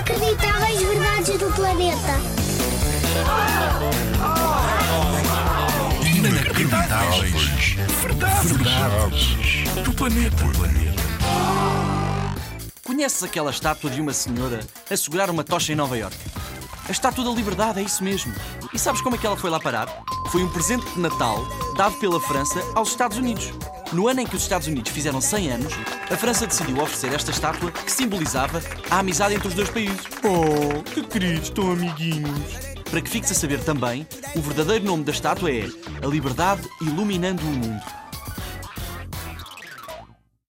Inacreditáveis verdades do planeta. Inacreditáveis. Verdades. Verdades. Do planeta. Conheces aquela estátua de uma senhora a segurar uma tocha em Nova York? A estátua da liberdade, é isso mesmo. E sabes como é que ela foi lá parar? Foi um presente de Natal dado pela França aos Estados Unidos. No ano em que os Estados Unidos fizeram 100 anos, a França decidiu oferecer esta estátua que simbolizava a amizade entre os dois países. Oh, que queridos, tão amiguinhos. Para que fiques a saber também, o verdadeiro nome da estátua é A Liberdade Iluminando o Mundo.